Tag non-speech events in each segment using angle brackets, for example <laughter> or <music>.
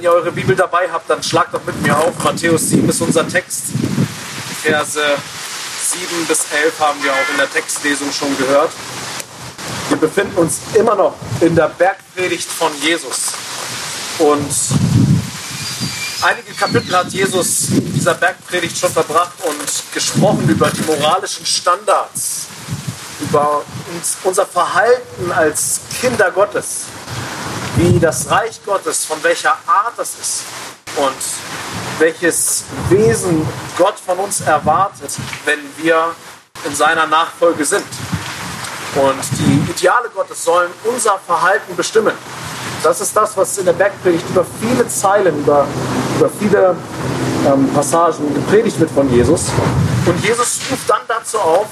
wenn ihr eure Bibel dabei habt, dann schlagt doch mit mir auf. Matthäus 7 ist unser Text. Verse 7 bis 11 haben wir auch in der Textlesung schon gehört. Wir befinden uns immer noch in der Bergpredigt von Jesus. Und einige Kapitel hat Jesus in dieser Bergpredigt schon verbracht und gesprochen über die moralischen Standards, über uns, unser Verhalten als Kinder Gottes, wie das Reich Gottes, von welcher Art das ist und welches Wesen Gott von uns erwartet, wenn wir in seiner Nachfolge sind. Und die Ideale Gottes sollen unser Verhalten bestimmen. Das ist das, was in der Bergpredigt über viele Zeilen, über, über viele ähm, Passagen gepredigt wird von Jesus. Und Jesus ruft dann dazu auf,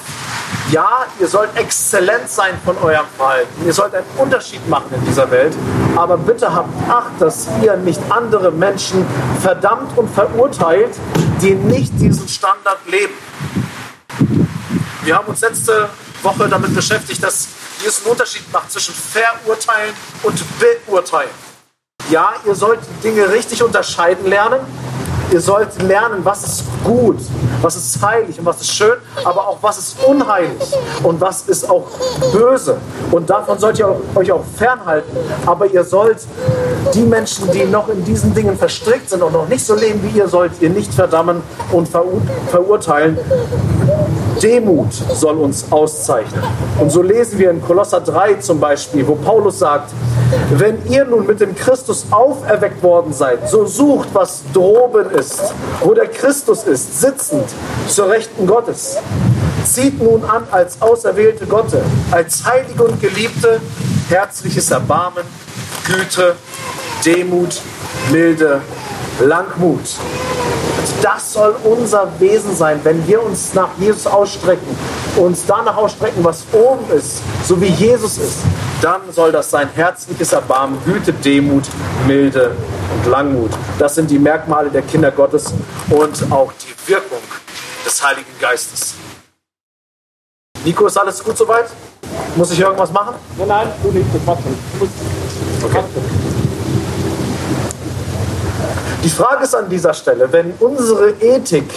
ja, ihr sollt exzellent sein von eurem Verhalten. Ihr sollt einen Unterschied machen in dieser Welt. Aber bitte habt Acht, dass ihr nicht andere Menschen verdammt und verurteilt, die nicht diesen Standard leben. Wir haben uns letzte Woche damit beschäftigt, dass Jesus einen Unterschied macht zwischen verurteilen und beurteilen. Ja, ihr sollt Dinge richtig unterscheiden lernen. Ihr sollt lernen, was ist gut, was ist heilig und was ist schön, aber auch was ist unheilig und was ist auch böse. Und davon sollt ihr euch auch fernhalten. Aber ihr sollt die Menschen, die noch in diesen Dingen verstrickt sind und noch nicht so leben wie ihr, sollt ihr nicht verdammen und verurteilen. Demut soll uns auszeichnen. Und so lesen wir in Kolosser 3 zum Beispiel, wo Paulus sagt, wenn ihr nun mit dem Christus auferweckt worden seid, so sucht, was droben ist, wo der Christus ist, sitzend zur Rechten Gottes. Zieht nun an als auserwählte Gotte, als heilige und geliebte, herzliches Erbarmen, Güte, Demut, Milde, Langmut. Das soll unser Wesen sein, wenn wir uns nach Jesus ausstrecken, uns danach ausstrecken, was oben ist, so wie Jesus ist, dann soll das sein herzliches Erbarmen, Güte, Demut, Milde und Langmut. Das sind die Merkmale der Kinder Gottes und auch die Wirkung des Heiligen Geistes. Nico, ist alles gut soweit? Muss ich irgendwas machen? Nein, nein, du nicht, passt schon. Okay. Die Frage ist an dieser Stelle, wenn unsere Ethik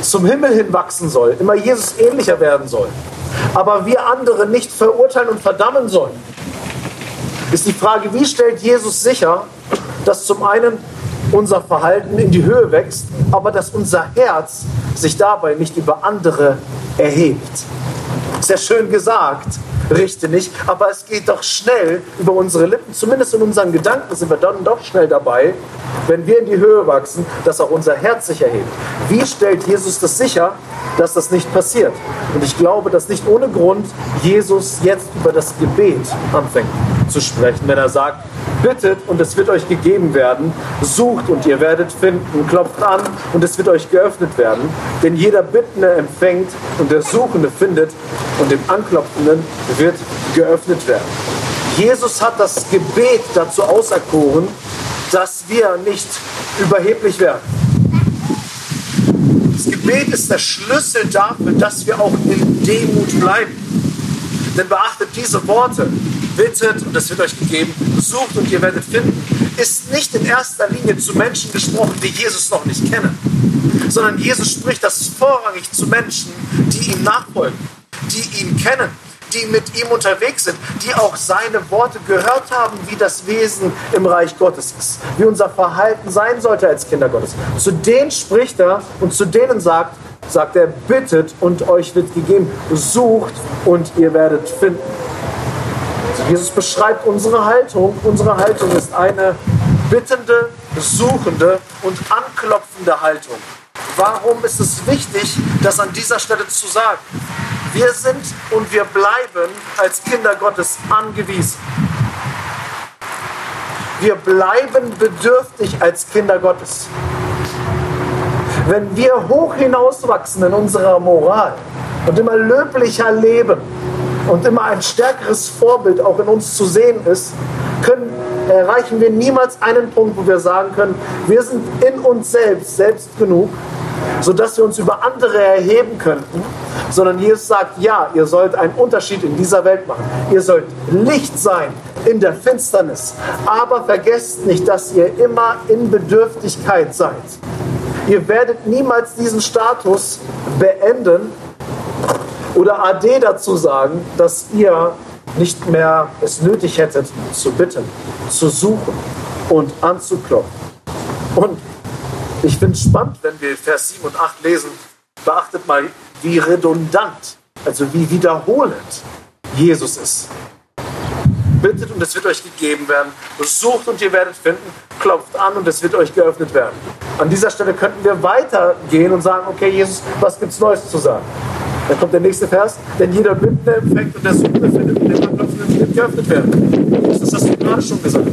zum Himmel hin wachsen soll, immer Jesus ähnlicher werden soll, aber wir andere nicht verurteilen und verdammen sollen, ist die Frage, wie stellt Jesus sicher, dass zum einen unser Verhalten in die Höhe wächst, aber dass unser Herz sich dabei nicht über andere erhebt. Sehr schön gesagt, richte nicht, aber es geht doch schnell über unsere Lippen, zumindest in unseren Gedanken sind wir dann doch schnell dabei, wenn wir in die Höhe wachsen, dass auch unser Herz sich erhebt. Wie stellt Jesus das sicher, dass das nicht passiert? Und ich glaube, dass nicht ohne Grund Jesus jetzt über das Gebet anfängt zu sprechen, wenn er sagt, bittet und es wird euch gegeben werden, sucht und ihr werdet finden, klopft an und es wird euch geöffnet werden. Denn jeder Bittende empfängt und der Suchende findet und dem Anklopfenden wird geöffnet werden. Jesus hat das Gebet dazu auserkoren, dass wir nicht überheblich werden. Das Gebet ist der Schlüssel dafür, dass wir auch in Demut bleiben. Denn beachtet diese Worte, bittet und es wird euch gegeben, sucht und ihr werdet finden, ist nicht in erster Linie zu Menschen gesprochen, die Jesus noch nicht kennen, sondern Jesus spricht das vorrangig zu Menschen, die ihm nachfolgen, die ihn kennen, die mit ihm unterwegs sind, die auch seine Worte gehört haben, wie das Wesen im Reich Gottes ist, wie unser Verhalten sein sollte als Kinder Gottes. Zu denen spricht er und zu denen sagt, sagt er, bittet und euch wird gegeben, sucht und ihr werdet finden. Also Jesus beschreibt unsere Haltung. Unsere Haltung ist eine bittende, suchende und anklopfende Haltung. Warum ist es wichtig, das an dieser Stelle zu sagen? Wir sind und wir bleiben als Kinder Gottes angewiesen. Wir bleiben bedürftig als Kinder Gottes. Wenn wir hoch hinauswachsen in unserer Moral und immer löblicher leben und immer ein stärkeres Vorbild auch in uns zu sehen ist, können, erreichen wir niemals einen Punkt, wo wir sagen können, wir sind in uns selbst selbst genug sodass wir uns über andere erheben könnten, sondern Jesus sagt, ja, ihr sollt einen Unterschied in dieser Welt machen. Ihr sollt Licht sein in der Finsternis. Aber vergesst nicht, dass ihr immer in Bedürftigkeit seid. Ihr werdet niemals diesen Status beenden oder AD dazu sagen, dass ihr nicht mehr es nötig hättet, zu bitten, zu suchen und anzuklopfen. Und ich finde es spannend, wenn wir Vers 7 und 8 lesen, beachtet mal, wie redundant, also wie wiederholend Jesus ist. Bittet und es wird euch gegeben werden. Sucht und ihr werdet finden. Klopft an und es wird euch geöffnet werden. An dieser Stelle könnten wir weitergehen und sagen, okay, Jesus, was gibt es Neues zu sagen? Dann kommt der nächste Vers, denn jeder Bindende empfängt und der Suchende findet und der Klopfende wird geöffnet werden. Das hast du gerade schon gesagt.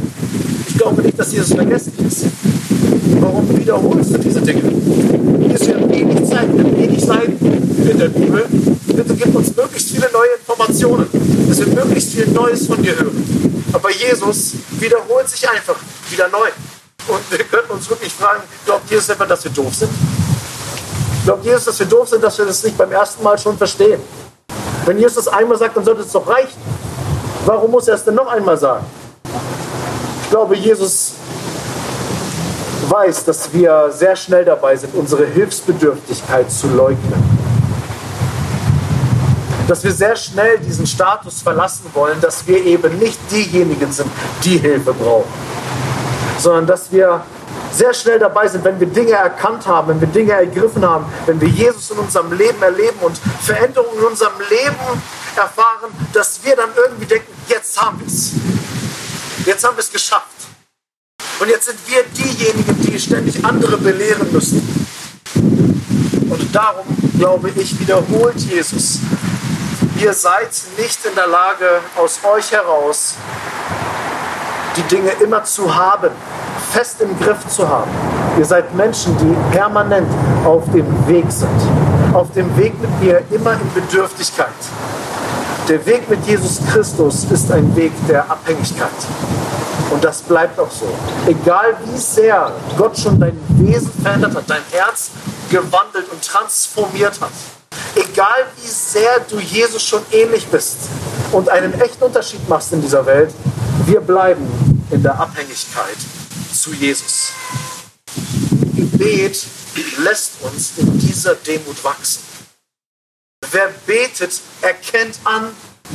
Ich glaube nicht, dass Jesus vergesslich ist. Warum wiederholst du diese Dinge? Ist ja wenig Zeit, wenig Seiten in der Bibel. Bitte gib uns möglichst viele neue Informationen, dass wir möglichst viel Neues von dir hören. Aber Jesus wiederholt sich einfach wieder neu. Und wir könnten uns wirklich fragen, glaubt Jesus etwa, dass wir doof sind? Glaubt Jesus, dass wir doof sind, dass wir das nicht beim ersten Mal schon verstehen? Wenn Jesus das einmal sagt, dann sollte es doch reichen. Warum muss er es denn noch einmal sagen? Ich glaube, Jesus weiß, dass wir sehr schnell dabei sind, unsere Hilfsbedürftigkeit zu leugnen. Dass wir sehr schnell diesen Status verlassen wollen, dass wir eben nicht diejenigen sind, die Hilfe brauchen, sondern dass wir sehr schnell dabei sind, wenn wir Dinge erkannt haben, wenn wir Dinge ergriffen haben, wenn wir Jesus in unserem Leben erleben und Veränderungen in unserem Leben erfahren, dass wir dann irgendwie denken, jetzt haben wir es. Jetzt haben wir es geschafft. Und jetzt sind wir diejenigen, die ständig andere belehren müssen. Und darum, glaube ich, wiederholt Jesus, ihr seid nicht in der Lage, aus euch heraus die Dinge immer zu haben, fest im Griff zu haben. Ihr seid Menschen, die permanent auf dem Weg sind. Auf dem Weg mit mir immer in Bedürftigkeit. Der Weg mit Jesus Christus ist ein Weg der Abhängigkeit. Und das bleibt auch so. Egal wie sehr Gott schon dein Wesen verändert hat, dein Herz gewandelt und transformiert hat. Egal wie sehr du Jesus schon ähnlich bist und einen echten Unterschied machst in dieser Welt, wir bleiben in der Abhängigkeit zu Jesus. Gebet lässt uns in dieser Demut wachsen. Wer betet, erkennt an,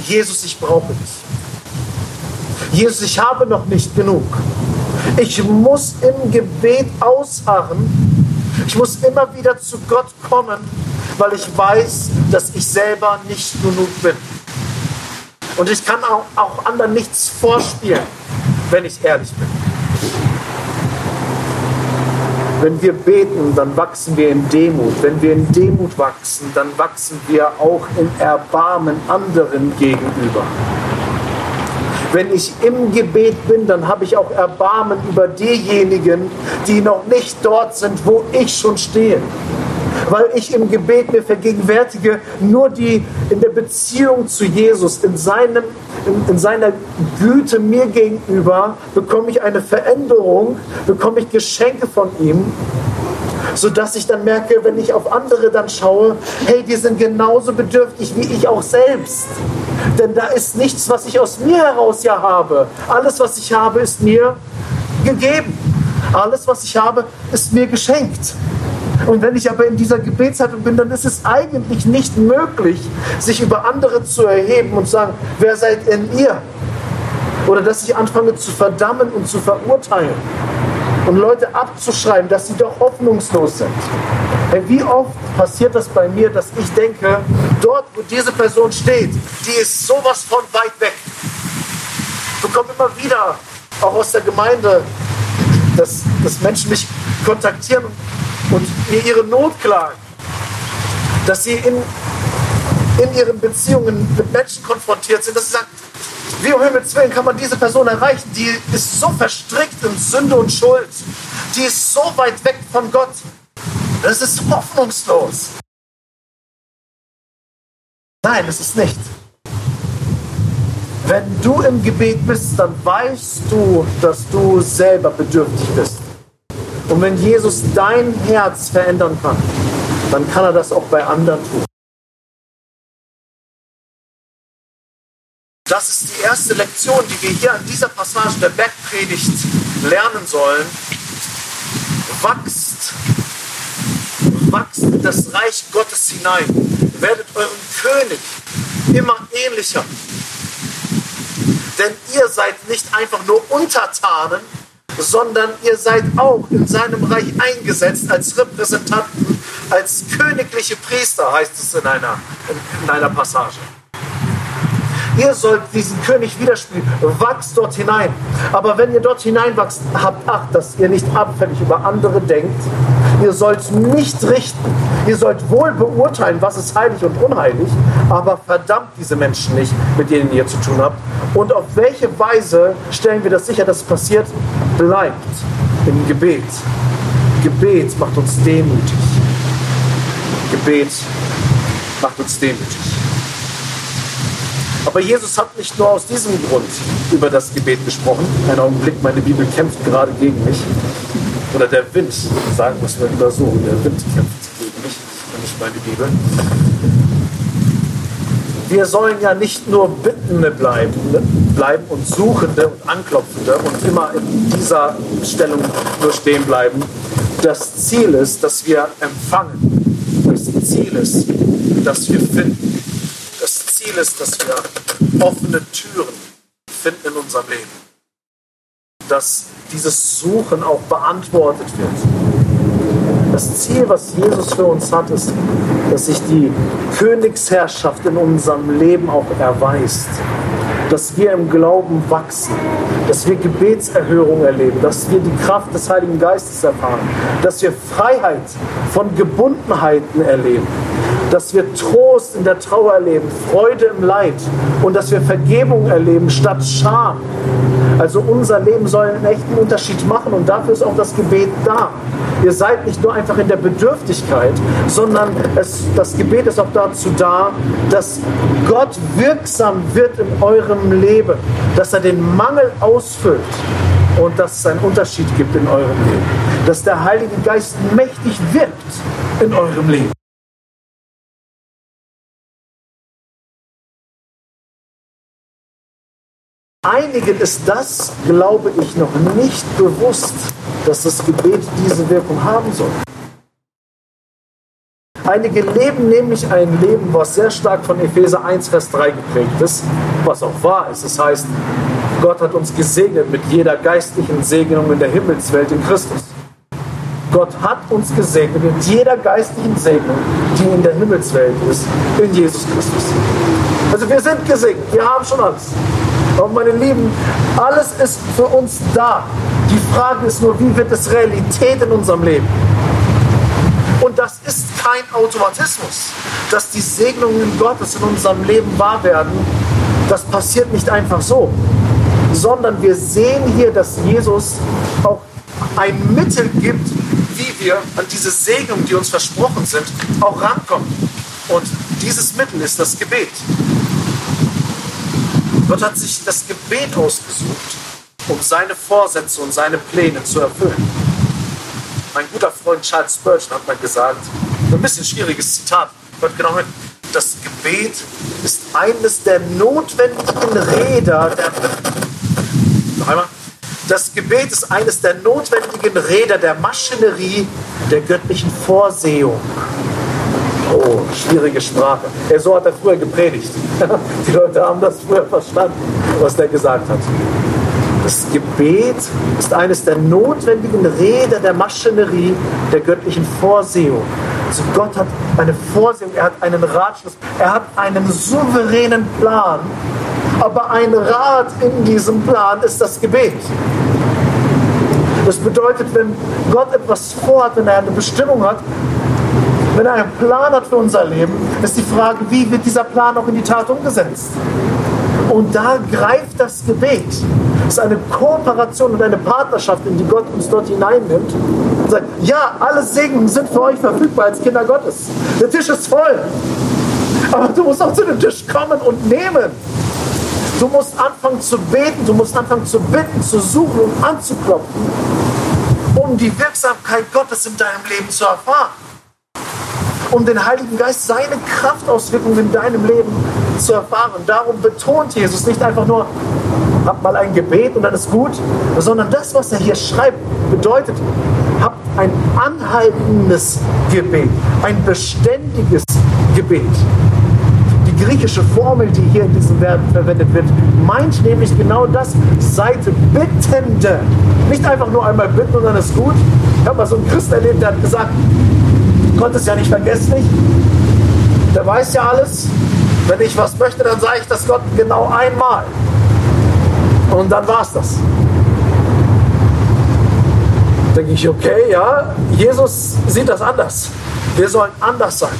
Jesus, ich brauche dich. Jesus, ich habe noch nicht genug. Ich muss im Gebet ausharren. Ich muss immer wieder zu Gott kommen, weil ich weiß, dass ich selber nicht genug bin. Und ich kann auch, auch anderen nichts vorspielen, wenn ich ehrlich bin. Wenn wir beten, dann wachsen wir in Demut. Wenn wir in Demut wachsen, dann wachsen wir auch in Erbarmen anderen gegenüber. Wenn ich im Gebet bin, dann habe ich auch Erbarmen über diejenigen, die noch nicht dort sind, wo ich schon stehe weil ich im Gebet mir vergegenwärtige, nur die in der Beziehung zu Jesus, in, seinem, in, in seiner Güte mir gegenüber, bekomme ich eine Veränderung, bekomme ich Geschenke von ihm, sodass ich dann merke, wenn ich auf andere dann schaue, hey, die sind genauso bedürftig wie ich auch selbst. Denn da ist nichts, was ich aus mir heraus ja habe. Alles, was ich habe, ist mir gegeben. Alles, was ich habe, ist mir geschenkt. Und wenn ich aber in dieser Gebetshaltung bin, dann ist es eigentlich nicht möglich, sich über andere zu erheben und zu sagen, wer seid denn ihr? Oder dass ich anfange zu verdammen und zu verurteilen und Leute abzuschreiben, dass sie doch hoffnungslos sind. Wie oft passiert das bei mir, dass ich denke, dort, wo diese Person steht, die ist sowas von weit weg. Ich bekomme immer wieder, auch aus der Gemeinde, dass, dass Menschen mich kontaktieren und mir ihre Not klagen, dass sie in, in ihren Beziehungen mit Menschen konfrontiert sind, dass sie sagen, wie um Himmels Willen kann man diese Person erreichen? Die ist so verstrickt in Sünde und Schuld. Die ist so weit weg von Gott. Das ist hoffnungslos. Nein, es ist nicht. Wenn du im Gebet bist, dann weißt du, dass du selber bedürftig bist. Und wenn Jesus dein Herz verändern kann, dann kann er das auch bei anderen tun. Das ist die erste Lektion, die wir hier an dieser Passage der Bergpredigt lernen sollen. Wachst, wachst in das Reich Gottes hinein. Werdet eurem König immer ähnlicher. Denn ihr seid nicht einfach nur Untertanen, sondern ihr seid auch in seinem Reich eingesetzt als Repräsentanten, als königliche Priester, heißt es in einer, in einer Passage. Ihr sollt diesen König widerspiegeln. Wachst dort hinein. Aber wenn ihr dort hineinwachst, habt Acht, dass ihr nicht abfällig über andere denkt. Ihr sollt nicht richten. Ihr sollt wohl beurteilen, was ist heilig und unheilig. Aber verdammt diese Menschen nicht, mit denen ihr zu tun habt. Und auf welche Weise stellen wir das sicher, dass es passiert? Bleibt im Gebet. Gebet macht uns demütig. Gebet macht uns demütig. Aber Jesus hat nicht nur aus diesem Grund über das Gebet gesprochen. Ein Augenblick, meine Bibel kämpft gerade gegen mich. Oder der Wind, sagen wir es mal lieber so, der Wind kämpft gegen mich, nicht meine Bibel. Wir sollen ja nicht nur Bittende bleiben, bleiben und Suchende und Anklopfende und immer in dieser Stellung nur stehen bleiben. Das Ziel ist, dass wir empfangen. Das Ziel ist, dass wir finden. Ziel ist, dass wir offene Türen finden in unserem Leben. Dass dieses Suchen auch beantwortet wird. Das Ziel, was Jesus für uns hat, ist, dass sich die Königsherrschaft in unserem Leben auch erweist. Dass wir im Glauben wachsen, dass wir Gebetserhörung erleben, dass wir die Kraft des Heiligen Geistes erfahren, dass wir Freiheit von Gebundenheiten erleben dass wir Trost in der Trauer erleben, Freude im Leid und dass wir Vergebung erleben statt Scham. Also unser Leben soll einen echten Unterschied machen und dafür ist auch das Gebet da. Ihr seid nicht nur einfach in der Bedürftigkeit, sondern es, das Gebet ist auch dazu da, dass Gott wirksam wird in eurem Leben, dass er den Mangel ausfüllt und dass es einen Unterschied gibt in eurem Leben, dass der Heilige Geist mächtig wirkt in eurem Leben. Einigen ist das, glaube ich, noch nicht bewusst, dass das Gebet diese Wirkung haben soll. Einige leben nämlich ein Leben, was sehr stark von Epheser 1, Vers 3 geprägt ist, was auch wahr ist. Es das heißt, Gott hat uns gesegnet mit jeder geistlichen Segnung in der Himmelswelt in Christus. Gott hat uns gesegnet mit jeder geistlichen Segnung, die in der Himmelswelt ist, in Jesus Christus. Also wir sind gesegnet, wir haben schon alles. Und meine Lieben, alles ist für uns da. Die Frage ist nur, wie wird es Realität in unserem Leben? Und das ist kein Automatismus, dass die Segnungen Gottes in unserem Leben wahr werden. Das passiert nicht einfach so, sondern wir sehen hier, dass Jesus auch ein Mittel gibt, wie wir an diese Segnungen, die uns versprochen sind, auch rankommen. Und dieses Mittel ist das Gebet. Gott hat sich das Gebet ausgesucht, um seine Vorsätze und seine Pläne zu erfüllen. Mein guter Freund Charles Spurgeon hat mal gesagt, ein bisschen schwieriges Zitat, hört genau hin, das Gebet ist eines der notwendigen Räder der... Noch einmal. Das Gebet ist eines der notwendigen Räder der Maschinerie der göttlichen Vorsehung. Oh, schwierige Sprache. Ja, so hat er früher gepredigt. <laughs> Die Leute haben das früher verstanden, was der gesagt hat. Das Gebet ist eines der notwendigen Räder der Maschinerie der göttlichen Vorsehung. Also Gott hat eine Vorsehung, er hat einen Ratschluss, er hat einen souveränen Plan. Aber ein Rat in diesem Plan ist das Gebet. Das bedeutet, wenn Gott etwas vorhat, wenn er eine Bestimmung hat, wenn er einen Plan hat für unser Leben, ist die Frage, wie wird dieser Plan auch in die Tat umgesetzt? Und da greift das Gebet. Es ist eine Kooperation und eine Partnerschaft, in die Gott uns dort hineinnimmt. Und sagt, ja, alle Segen sind für euch verfügbar als Kinder Gottes. Der Tisch ist voll. Aber du musst auch zu dem Tisch kommen und nehmen. Du musst anfangen zu beten, du musst anfangen zu bitten, zu suchen und anzuklopfen, um die Wirksamkeit Gottes in deinem Leben zu erfahren. Um den Heiligen Geist, seine Kraftauswirkungen in deinem Leben zu erfahren. Darum betont Jesus nicht einfach nur, habt mal ein Gebet und dann ist gut, sondern das, was er hier schreibt, bedeutet, habt ein anhaltendes Gebet, ein beständiges Gebet. Die griechische Formel, die hier in diesem Verb verwendet wird, meint nämlich genau das, seid Bittende. Nicht einfach nur einmal bitten und dann ist gut. Ich habe mal so einen Christ erlebt, der hat gesagt, Gott ist ja nicht vergesslich, der weiß ja alles. Wenn ich was möchte, dann sage ich das Gott genau einmal. Und dann war es das. Denke ich, okay, ja, Jesus sieht das anders. Wir sollen anders sein.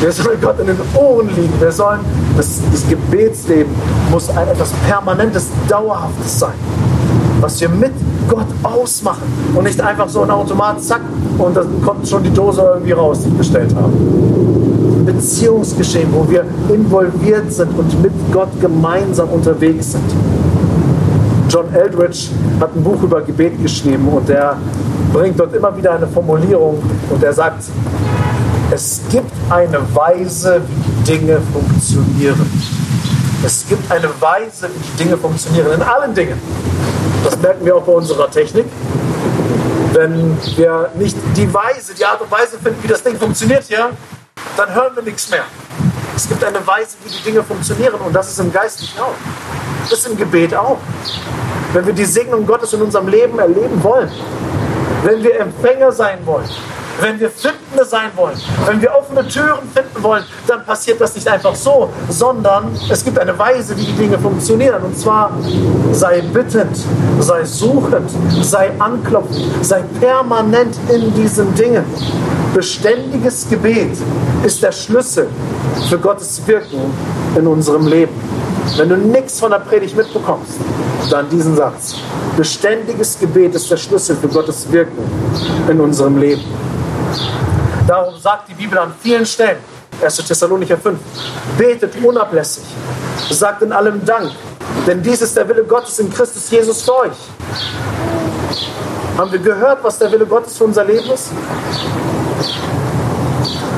Wir sollen Gott in den Ohren liegen. Wir sollen, das, das Gebetsleben muss ein etwas Permanentes, Dauerhaftes sein. Was wir mit Gott ausmachen und nicht einfach so ein Automat, zack, und dann kommt schon die Dose irgendwie raus, die ich bestellt habe. Ein Beziehungsgeschehen, wo wir involviert sind und mit Gott gemeinsam unterwegs sind. John Eldridge hat ein Buch über Gebet geschrieben und er bringt dort immer wieder eine Formulierung und er sagt, es gibt eine Weise, wie die Dinge funktionieren. Es gibt eine Weise, wie die Dinge funktionieren, in allen Dingen. Das merken wir auch bei unserer Technik. Wenn wir nicht die Weise, die Art und Weise finden, wie das Ding funktioniert hier, dann hören wir nichts mehr. Es gibt eine Weise, wie die Dinge funktionieren und das ist im Geistlichen auch. Das ist im Gebet auch. Wenn wir die Segnung Gottes in unserem Leben erleben wollen, wenn wir Empfänger sein wollen, wenn wir Findende sein wollen, wenn wir offene Türen finden wollen, dann passiert das nicht einfach so, sondern es gibt eine Weise, wie die Dinge funktionieren. Und zwar sei bittend, sei suchend, sei anklopfend, sei permanent in diesen Dingen. Beständiges Gebet ist der Schlüssel für Gottes Wirken in unserem Leben. Wenn du nichts von der Predigt mitbekommst, dann diesen Satz. Beständiges Gebet ist der Schlüssel für Gottes Wirken in unserem Leben. Darum sagt die Bibel an vielen Stellen, 1. Thessalonicher 5, betet unablässig, sagt in allem Dank, denn dies ist der Wille Gottes in Christus Jesus für euch. Haben wir gehört, was der Wille Gottes für unser Leben ist?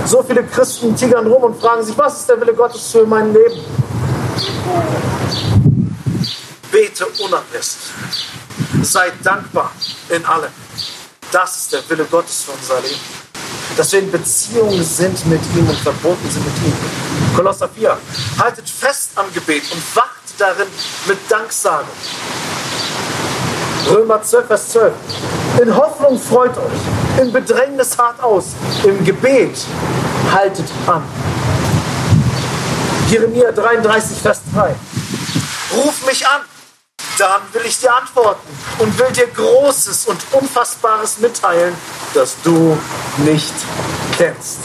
So viele Christen tigern rum und fragen sich, was ist der Wille Gottes für mein Leben? Bete unablässig. Seid dankbar in allem. Das ist der Wille Gottes für unser Leben. Dass wir in Beziehung sind mit ihm und verbunden sind mit ihm. Kolosser 4. Haltet fest am Gebet und wacht darin mit Danksagung. Römer 12, Vers 12. In Hoffnung freut euch, in Bedrängnis hart aus, im Gebet haltet an. Jeremia 33, Vers 3. Ruf mich an, dann will ich dir antworten und will dir Großes und Unfassbares mitteilen, das du nicht kennst.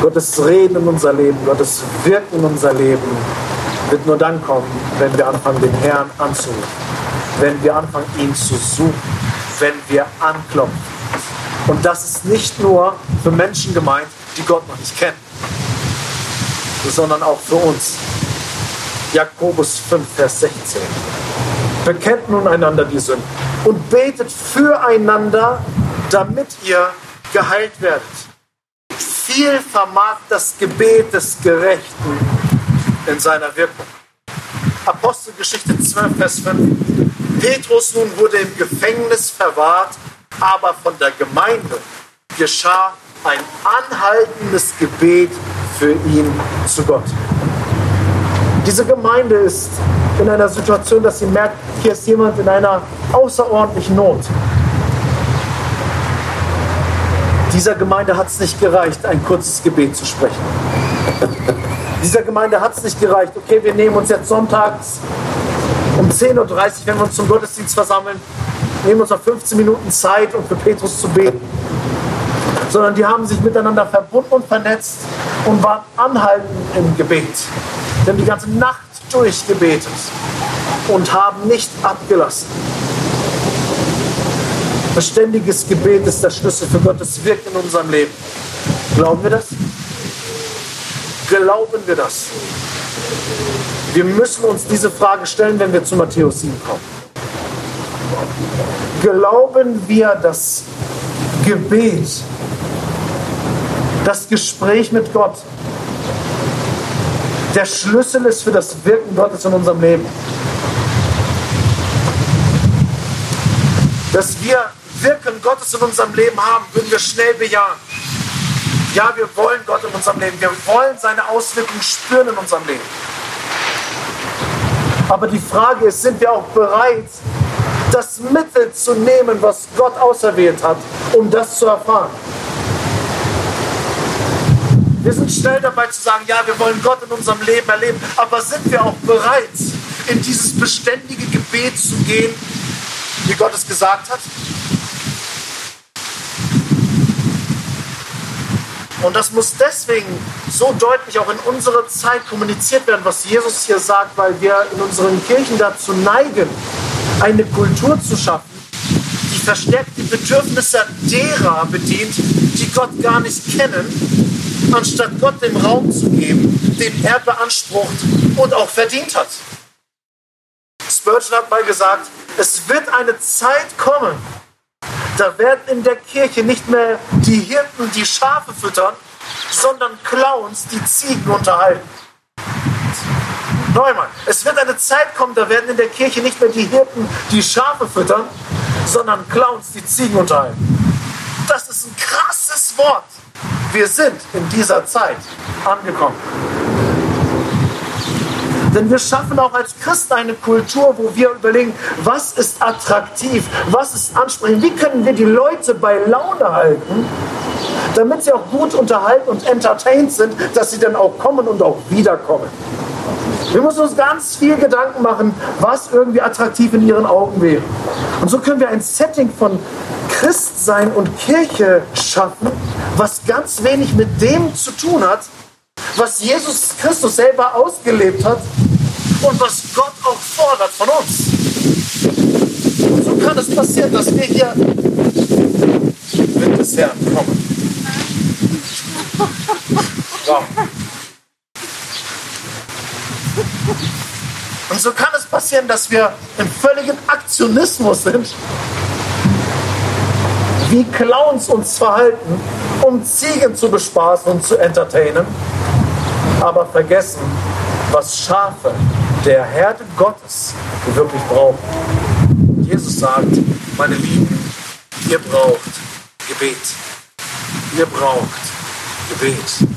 Gottes Reden in unser Leben, Gottes Wirken in unser Leben wird nur dann kommen, wenn wir anfangen, den Herrn anzurufen, wenn wir anfangen, ihn zu suchen, wenn wir anklopfen. Und das ist nicht nur für Menschen gemeint, die Gott noch nicht kennen, sondern auch für uns. Jakobus 5, Vers 16. Bekennt nun einander die Sünden und betet füreinander, damit ihr geheilt werdet. Viel vermag das Gebet des Gerechten in seiner Wirkung. Apostelgeschichte 12, Vers 5. Petrus nun wurde im Gefängnis verwahrt, aber von der Gemeinde geschah ein anhaltendes Gebet für ihn zu Gott. Diese Gemeinde ist in einer Situation, dass sie merkt, hier ist jemand in einer außerordentlichen Not. Dieser Gemeinde hat es nicht gereicht, ein kurzes Gebet zu sprechen. <laughs> Dieser Gemeinde hat es nicht gereicht, okay, wir nehmen uns jetzt sonntags um 10.30 Uhr, wenn wir uns zum Gottesdienst versammeln, nehmen uns noch 15 Minuten Zeit, um für Petrus zu beten. Sondern die haben sich miteinander verbunden und vernetzt und waren anhaltend im Gebet. Wir haben die ganze Nacht durchgebetet und haben nicht abgelassen. Beständiges Gebet ist der Schlüssel für Gottes Wirken in unserem Leben. Glauben wir das? Glauben wir das? Wir müssen uns diese Frage stellen, wenn wir zu Matthäus 7 kommen. Glauben wir, dass Gebet das Gespräch mit Gott der Schlüssel ist für das Wirken Gottes in unserem Leben. Dass wir Wirken Gottes in unserem Leben haben, würden wir schnell bejahen. Ja, wir wollen Gott in unserem Leben. Wir wollen seine Auswirkungen spüren in unserem Leben. Aber die Frage ist, sind wir auch bereit, das Mittel zu nehmen, was Gott auserwählt hat, um das zu erfahren? Wir sind schnell dabei zu sagen, ja, wir wollen Gott in unserem Leben erleben, aber sind wir auch bereit, in dieses beständige Gebet zu gehen, wie Gott es gesagt hat? Und das muss deswegen so deutlich auch in unserer Zeit kommuniziert werden, was Jesus hier sagt, weil wir in unseren Kirchen dazu neigen, eine Kultur zu schaffen, die verstärkt die Bedürfnisse derer bedient, die Gott gar nicht kennen anstatt Gott den Raum zu geben, den er beansprucht und auch verdient hat. Spurgeon hat mal gesagt, es wird eine Zeit kommen, da werden in der Kirche nicht mehr die Hirten die Schafe füttern, sondern Clowns die Ziegen unterhalten. Neumann, es wird eine Zeit kommen, da werden in der Kirche nicht mehr die Hirten die Schafe füttern, sondern Clowns die Ziegen unterhalten. Das ist ein krasses Wort. Wir sind in dieser Zeit angekommen. Denn wir schaffen auch als Christen eine Kultur, wo wir überlegen, was ist attraktiv, was ist ansprechend, wie können wir die Leute bei Laune halten, damit sie auch gut unterhalten und entertained sind, dass sie dann auch kommen und auch wiederkommen. Wir müssen uns ganz viel Gedanken machen, was irgendwie attraktiv in ihren Augen wäre. Und so können wir ein Setting von Christsein und Kirche schaffen, was ganz wenig mit dem zu tun hat, was Jesus Christus selber ausgelebt hat und was Gott auch fordert von uns. Und so kann es passieren, dass wir hier mit des Herrn kommen. So. Und so kann es passieren, dass wir im völligen Aktionismus sind wie Clowns uns verhalten, um Ziegen zu bespaßen und zu entertainen, aber vergessen, was Schafe der Herde Gottes wirklich brauchen. Jesus sagt, meine Lieben, ihr braucht Gebet. Ihr braucht Gebet.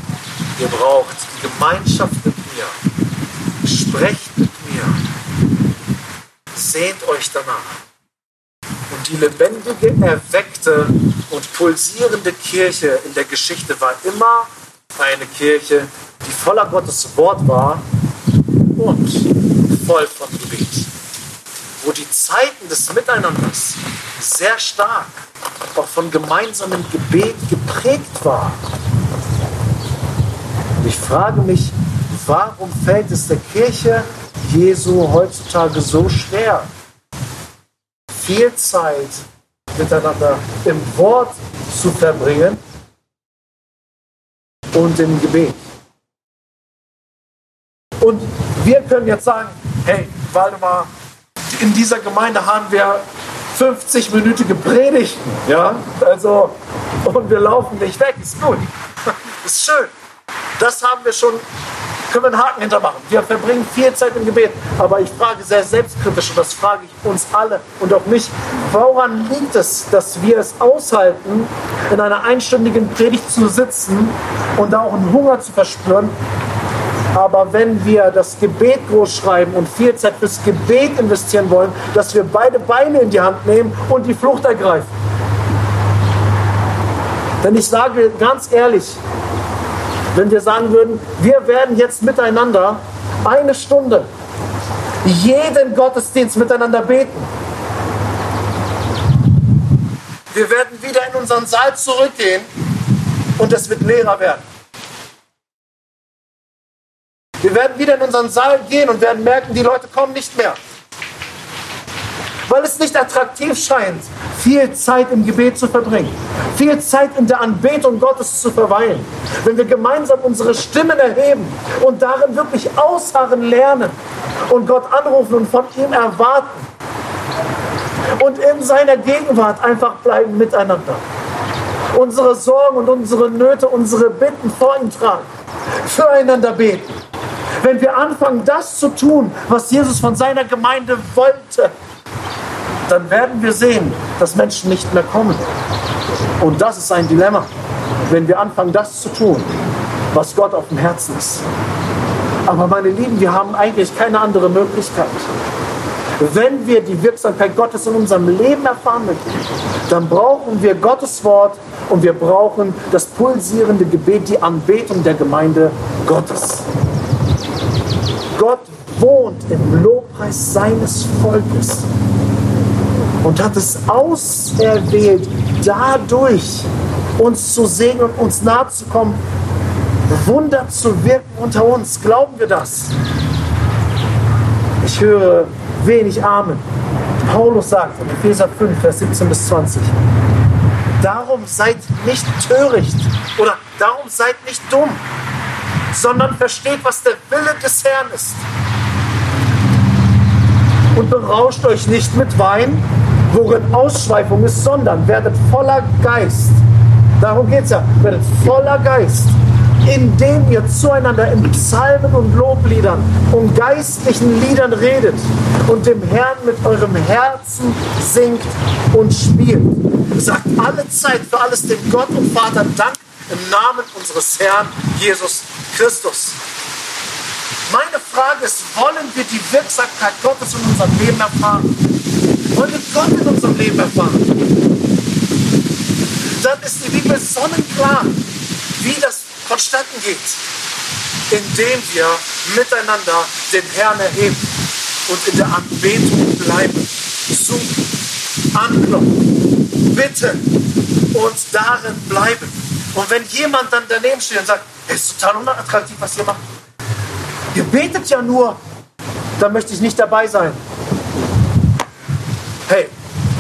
Ihr braucht die Gemeinschaft mit mir. Sprecht mit mir. Sehnt euch danach. Die lebendige, erweckte und pulsierende Kirche in der Geschichte war immer eine Kirche, die voller Gottes Wort war und voll von Gebet. Wo die Zeiten des Miteinanders sehr stark auch von gemeinsamem Gebet geprägt waren. Und ich frage mich, warum fällt es der Kirche Jesu heutzutage so schwer, viel Zeit miteinander im Wort zu verbringen und im Gebet. Und wir können jetzt sagen, hey, Waldemar, in dieser Gemeinde haben wir 50-minütige Predigten, ja, also, und wir laufen nicht weg, ist gut, <laughs> ist schön. Das haben wir schon können wir einen Haken hintermachen. Wir verbringen viel Zeit im Gebet. Aber ich frage sehr selbstkritisch, und das frage ich uns alle und auch mich, woran liegt es, dass wir es aushalten, in einer einstündigen Predigt zu sitzen und da auch einen Hunger zu verspüren, aber wenn wir das Gebet groß schreiben und viel Zeit fürs Gebet investieren wollen, dass wir beide Beine in die Hand nehmen und die Flucht ergreifen. Denn ich sage ganz ehrlich, wenn wir sagen würden, wir werden jetzt miteinander eine Stunde jeden Gottesdienst miteinander beten. Wir werden wieder in unseren Saal zurückgehen und es wird leerer werden. Wir werden wieder in unseren Saal gehen und werden merken, die Leute kommen nicht mehr. Weil es nicht attraktiv scheint, viel Zeit im Gebet zu verbringen, viel Zeit in der Anbetung Gottes zu verweilen, wenn wir gemeinsam unsere Stimmen erheben und darin wirklich ausharren lernen und Gott anrufen und von ihm erwarten und in seiner Gegenwart einfach bleiben miteinander. unsere Sorgen und unsere Nöte, unsere Bitten vor ihm tragen, füreinander beten, wenn wir anfangen, das zu tun, was Jesus von seiner Gemeinde wollte, dann werden wir sehen, dass Menschen nicht mehr kommen. Und das ist ein Dilemma, wenn wir anfangen, das zu tun, was Gott auf dem Herzen ist. Aber meine Lieben, wir haben eigentlich keine andere Möglichkeit. Wenn wir die Wirksamkeit Gottes in unserem Leben erfahren möchten, dann brauchen wir Gottes Wort und wir brauchen das pulsierende Gebet, die Anbetung der Gemeinde Gottes. Gott wohnt im Lobpreis seines Volkes und hat es auserwählt, dadurch uns zu segnen und uns nahe zu kommen, Wunder zu wirken unter uns. Glauben wir das? Ich höre wenig Amen. Paulus sagt in Epheser 5, Vers 17 bis 20, darum seid nicht töricht oder darum seid nicht dumm, sondern versteht, was der Wille des Herrn ist. Und berauscht euch nicht mit Wein, worin Ausschweifung ist, sondern werdet voller Geist. Darum geht es ja. Werdet voller Geist, indem ihr zueinander in Psalmen und Lobliedern und geistlichen Liedern redet und dem Herrn mit eurem Herzen singt und spielt. Sagt alle Zeit für alles dem Gott und Vater Dank im Namen unseres Herrn Jesus Christus. Meine Frage ist, wollen wir die Wirksamkeit Gottes in unserem Leben erfahren? Wollen wir Gott in unserem Leben erfahren? Dann ist die Bibel sonnenklar, wie das vonstatten geht, indem wir miteinander den Herrn erheben und in der Anbetung bleiben, suchen, anklopfen, bitten und darin bleiben. Und wenn jemand dann daneben steht und sagt, es ist total unattraktiv, was ihr macht, ihr betet ja nur, dann möchte ich nicht dabei sein.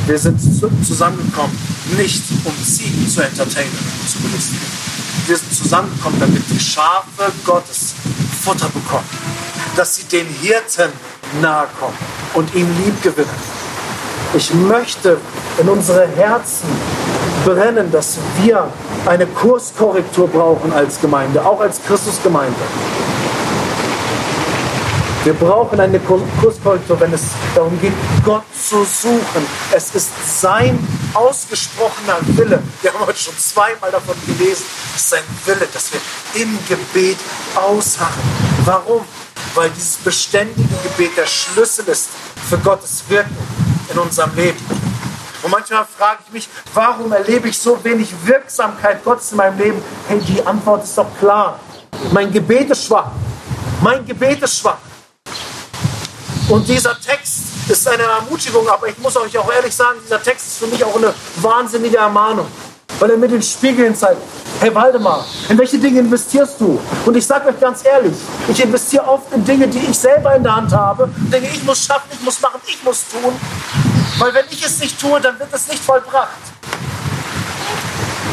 Wir sind zusammengekommen, nicht um Ziegen zu entertainen und zu belustigen. Wir sind zusammengekommen, damit die Schafe Gottes Futter bekommen, dass sie den Hirten nahe kommen und ihn lieb gewinnen. Ich möchte in unsere Herzen brennen, dass wir eine Kurskorrektur brauchen als Gemeinde, auch als Christusgemeinde. Wir brauchen eine Kurskorrektur, wenn es darum geht, Gott zu suchen. Es ist sein ausgesprochener Wille. Wir haben heute schon zweimal davon gelesen. Es ist sein Wille, dass wir im Gebet ausharren. Warum? Weil dieses beständige Gebet der Schlüssel ist für Gottes Wirken in unserem Leben. Und manchmal frage ich mich, warum erlebe ich so wenig Wirksamkeit Gottes in meinem Leben? Hey, die Antwort ist doch klar. Mein Gebet ist schwach. Mein Gebet ist schwach. Und dieser Text ist eine Ermutigung, aber ich muss euch auch ehrlich sagen, dieser Text ist für mich auch eine wahnsinnige Ermahnung, weil er mir den Spiegel zeigt. Hey Waldemar, in welche Dinge investierst du? Und ich sage euch ganz ehrlich, ich investiere oft in Dinge, die ich selber in der Hand habe. Dinge, ich muss schaffen, ich muss machen, ich muss tun. Weil wenn ich es nicht tue, dann wird es nicht vollbracht.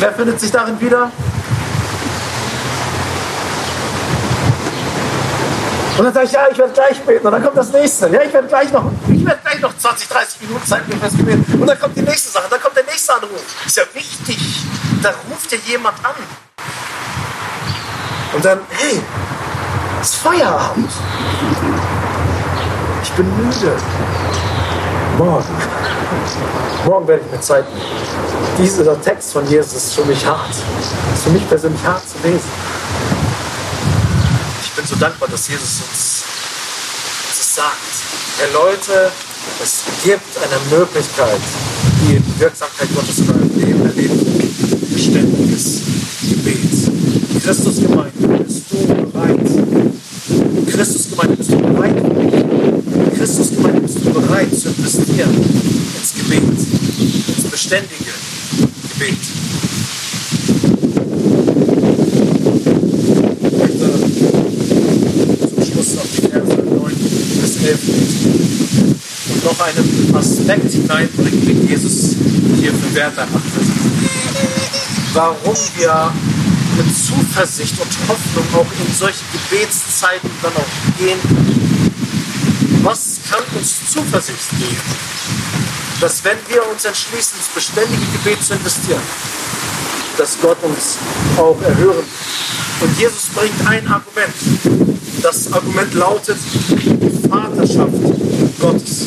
Wer findet sich darin wieder? Und dann sage ich, ja, ich werde gleich beten. Und dann kommt das nächste. Ja, ich werde gleich noch, ich werde gleich noch 20, 30 Minuten Zeit für das Gebet. Und dann kommt die nächste Sache. Dann kommt der nächste Anruf. Ist ja wichtig. Da ruft dir jemand an. Und dann, hey, es ist Feierabend. Ich bin müde. Morgen. Morgen werde ich mir Zeit nehmen. Dieser Text von Jesus ist für mich hart. Ist für mich persönlich hart zu lesen bin so dankbar, dass Jesus uns, das sagt. Herr Leute, es gibt eine Möglichkeit, die Wirksamkeit Gottes in eurem Leben erlebt. Beständiges Gebet. Christusgemeinde, bist du bereit? Christusgemeinde, bist du bereit? Christusgemeinde, bist du bereit zu investieren ins Gebet, ins beständige Gebet? und noch einen Aspekt hineinbringen, den Jesus hier für Wert erachtet. Warum wir mit Zuversicht und Hoffnung auch in solche Gebetszeiten dann auch gehen. Was kann uns Zuversicht geben? Dass wenn wir uns entschließen, das beständige Gebet zu investieren, dass Gott uns auch erhören. Und Jesus bringt ein Argument. Das Argument lautet die Vaterschaft Gottes.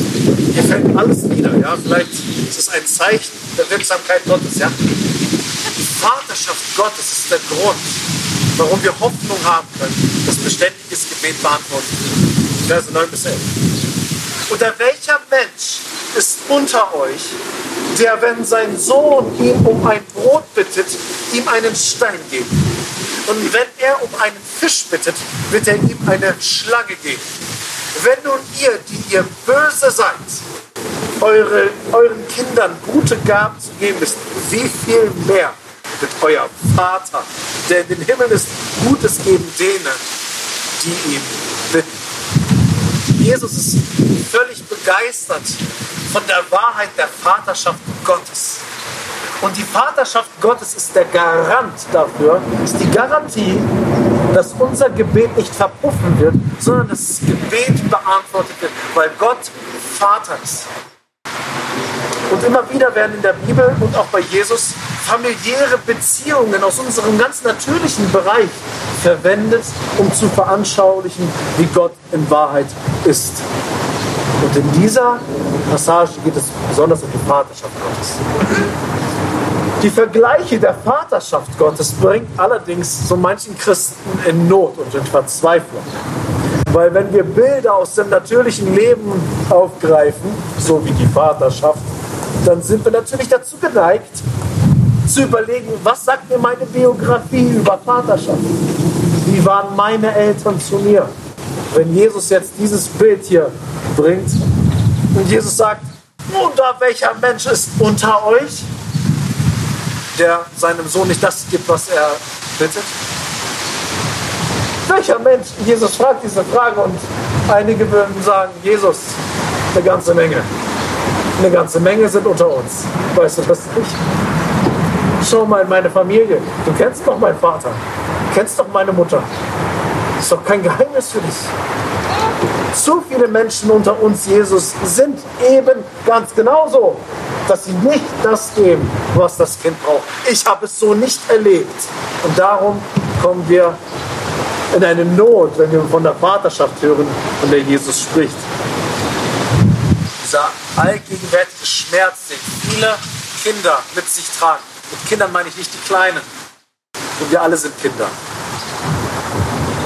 Hier fällt alles nieder. Ja? Vielleicht ist es ein Zeichen der Wirksamkeit Gottes. Ja? Die Vaterschaft Gottes ist der Grund, warum wir Hoffnung haben können, dass beständiges Gebet beantwortet wird. Verse 9 bis 11. Oder welcher Mensch ist unter euch, der, wenn sein Sohn ihn um ein Brot bittet, ihm einen Stein geben? Und wenn er um einen Fisch bittet, wird er ihm eine Schlange geben. Wenn nun ihr, die ihr böse seid, eure, euren Kindern gute Gaben zu geben wisst, wie viel mehr wird euer Vater, der in den Himmel ist, Gutes geben denen, die ihm bitten. Jesus ist völlig begeistert von der Wahrheit der Vaterschaft Gottes. Und die Vaterschaft Gottes ist der Garant dafür, ist die Garantie, dass unser Gebet nicht verpuffen wird, sondern dass das Gebet beantwortet wird, weil Gott Vater ist. Und immer wieder werden in der Bibel und auch bei Jesus familiäre Beziehungen aus unserem ganz natürlichen Bereich verwendet, um zu veranschaulichen, wie Gott in Wahrheit ist. Und in dieser Passage geht es besonders um die Vaterschaft Gottes. Die Vergleiche der Vaterschaft Gottes bringt allerdings so manchen Christen in Not und in Verzweiflung. Weil wenn wir Bilder aus dem natürlichen Leben aufgreifen, so wie die Vaterschaft, dann sind wir natürlich dazu geneigt, zu überlegen, was sagt mir meine Biografie über Vaterschaft? Wie waren meine Eltern zu mir? Wenn Jesus jetzt dieses Bild hier bringt und Jesus sagt, unter welcher Mensch ist unter euch, der seinem Sohn nicht das gibt, was er bittet? Welcher Mensch? Jesus fragt diese Frage und einige würden sagen, Jesus, eine ganze Menge. Eine ganze Menge sind unter uns. Weißt du das nicht? Schau mal in meine Familie. Du kennst doch meinen Vater. Du kennst doch meine Mutter. Ist doch kein Geheimnis für dich. Zu viele Menschen unter uns, Jesus, sind eben ganz genauso, dass sie nicht das geben, was das Kind braucht. Ich habe es so nicht erlebt. Und darum kommen wir in eine Not, wenn wir von der Vaterschaft hören, von der Jesus spricht. Dieser allgegenwärtige Schmerz, den viele Kinder mit sich tragen. Mit Kindern meine ich nicht die Kleinen. Und wir alle sind Kinder.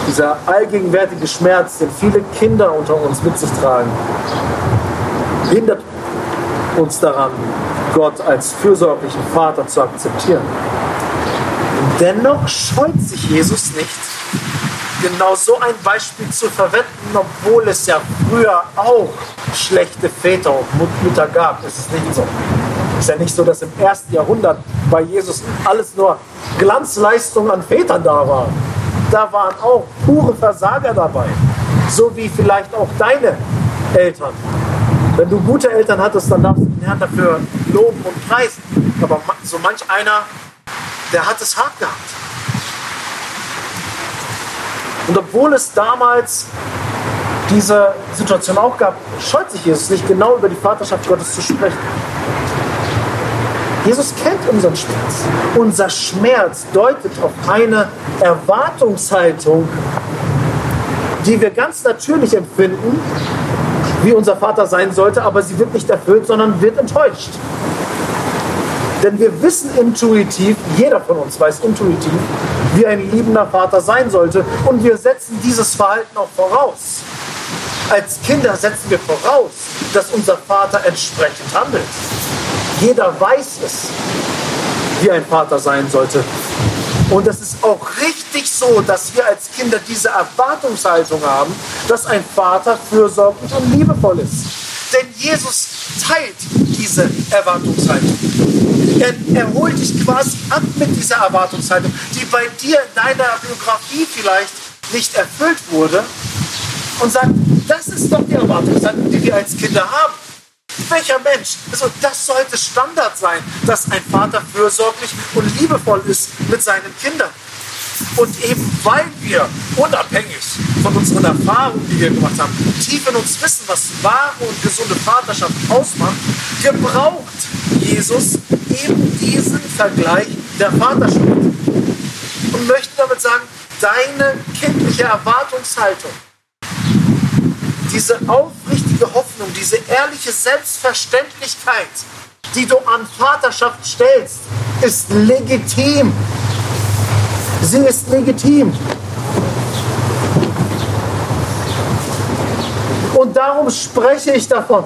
Dieser allgegenwärtige Schmerz, den viele Kinder unter uns mit sich tragen, hindert uns daran, Gott als fürsorglichen Vater zu akzeptieren. Und dennoch scheut sich Jesus nicht, genau so ein Beispiel zu verwenden, obwohl es ja früher auch schlechte Väter und Mütter gab. Ist es nicht so? Ist ja nicht so, dass im ersten Jahrhundert bei Jesus alles nur Glanzleistung an Vätern da war. Da waren auch pure Versager dabei. So wie vielleicht auch deine Eltern. Wenn du gute Eltern hattest, dann darfst du den Herrn dafür loben und preisen. Aber so manch einer, der hat es hart gehabt. Und obwohl es damals diese Situation auch gab, scheut sich Jesus nicht genau über die Vaterschaft Gottes zu sprechen. Jesus kennt unseren Schmerz. Unser Schmerz deutet auf eine Erwartungshaltung, die wir ganz natürlich empfinden, wie unser Vater sein sollte, aber sie wird nicht erfüllt, sondern wird enttäuscht. Denn wir wissen intuitiv, jeder von uns weiß intuitiv, wie ein liebender Vater sein sollte. Und wir setzen dieses Verhalten auch voraus. Als Kinder setzen wir voraus, dass unser Vater entsprechend handelt. Jeder weiß es, wie ein Vater sein sollte. Und es ist auch richtig so, dass wir als Kinder diese Erwartungshaltung haben, dass ein Vater fürsorglich und liebevoll ist. Denn Jesus teilt diese Erwartungshaltung. Er, er holt dich quasi ab mit dieser Erwartungshaltung, die bei dir in deiner Biografie vielleicht nicht erfüllt wurde und sagt, das ist doch die Erwartungshaltung, die wir als Kinder haben. Welcher Mensch? Also das sollte Standard sein, dass ein Vater fürsorglich und liebevoll ist mit seinen Kindern. Und eben weil wir unabhängig von unseren Erfahrungen, die wir gemacht haben, tief in uns wissen, was wahre und gesunde Vaterschaft ausmacht, gebraucht Jesus eben diesen Vergleich der Vater spielt. Und möchte damit sagen, deine kindliche Erwartungshaltung, diese aufrichtige Hoffnung, diese ehrliche Selbstverständlichkeit, die du an Vaterschaft stellst, ist legitim. Sie ist legitim. Und darum spreche ich davon.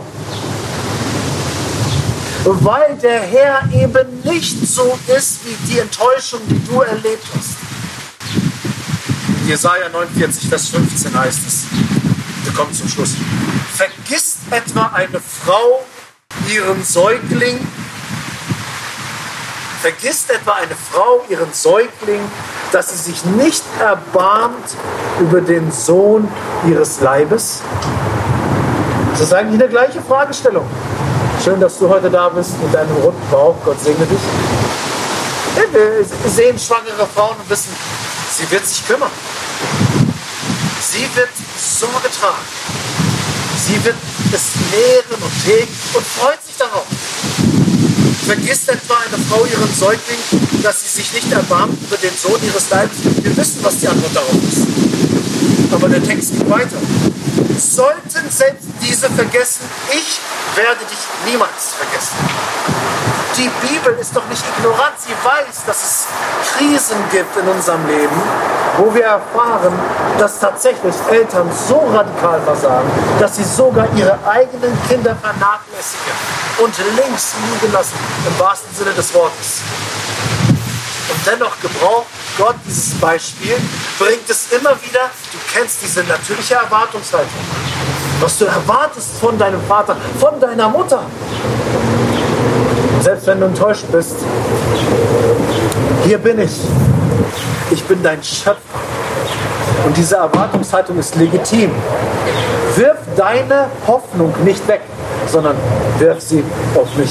Weil der Herr eben nicht so ist wie die Enttäuschung, die du erlebt hast. Jesaja 49, Vers 15 heißt es. Wir kommen zum Schluss. Vergisst etwa eine Frau ihren Säugling? Vergisst etwa eine Frau ihren Säugling, dass sie sich nicht erbarmt über den Sohn ihres Leibes? Das ist eigentlich eine gleiche Fragestellung. Schön, dass du heute da bist mit deinem runden Bauch. Gott segne dich. Wir sehen schwangere Frauen und wissen, sie wird sich kümmern. Sie wird Sorge tragen. Sie wird es nähren und hegen und freut sich darauf. Vergisst etwa eine Frau ihren Säugling, dass sie sich nicht erbarmt über den Sohn ihres Leibes? Wir wissen, was die Antwort darauf ist. Aber der Text geht weiter. Sollten selbst diese vergessen, ich werde dich niemals vergessen. Die Bibel ist doch nicht ignorant. Sie weiß, dass es Krisen gibt in unserem Leben, wo wir erfahren, dass tatsächlich Eltern so radikal versagen, dass sie sogar ihre eigenen Kinder vernachlässigen und links liegen lassen, im wahrsten Sinne des Wortes. Und dennoch gebraucht Gott dieses Beispiel, bringt es immer wieder, du kennst diese natürliche Erwartungshaltung, was du erwartest von deinem Vater, von deiner Mutter. Selbst wenn du enttäuscht bist, hier bin ich. Ich bin dein Schöpfer. Und diese Erwartungshaltung ist legitim. Wirf deine Hoffnung nicht weg, sondern wirf sie auf mich.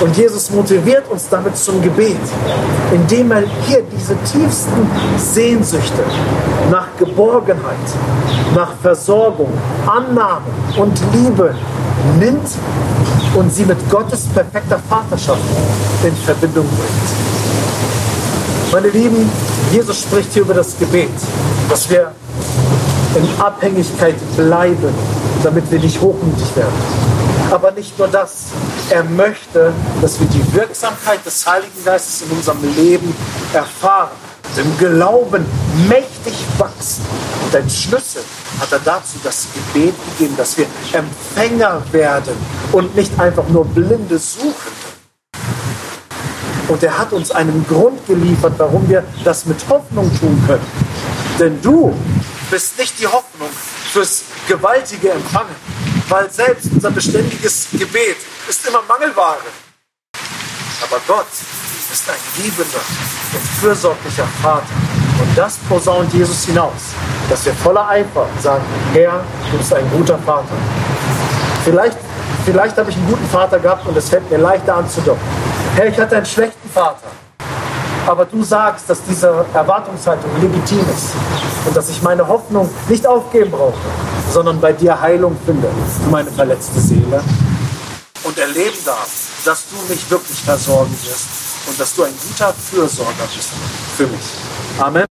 Und Jesus motiviert uns damit zum Gebet, indem er hier diese tiefsten Sehnsüchte nach Geborgenheit, nach Versorgung, Annahme und Liebe nimmt und sie mit Gottes perfekter Vaterschaft in Verbindung bringt. Meine Lieben, Jesus spricht hier über das Gebet, dass wir in Abhängigkeit bleiben, damit wir nicht hochmütig werden. Aber nicht nur das, er möchte, dass wir die Wirksamkeit des Heiligen Geistes in unserem Leben erfahren, im Glauben mächtig wachsen. Und ein Schlüssel hat er dazu das Gebet gegeben, dass wir Empfänger werden und nicht einfach nur blinde suchen. Und er hat uns einen Grund geliefert, warum wir das mit Hoffnung tun können. Denn du bist nicht die Hoffnung fürs gewaltige Empfangen, weil selbst unser beständiges Gebet ist immer Mangelware. Aber Gott ist ein liebender und fürsorglicher Vater. Und das posaunt Jesus hinaus, dass wir voller Eifer sagen, Herr, du bist ein guter Vater. Vielleicht, vielleicht habe ich einen guten Vater gehabt und es fällt mir leichter anzudocken. Herr, ich hatte einen schlechten Vater. Aber du sagst, dass diese Erwartungshaltung legitim ist und dass ich meine Hoffnung nicht aufgeben brauche, sondern bei dir Heilung finde für meine verletzte Seele und erleben darf, dass du mich wirklich versorgen wirst und dass du ein guter Fürsorger bist für mich. Amen.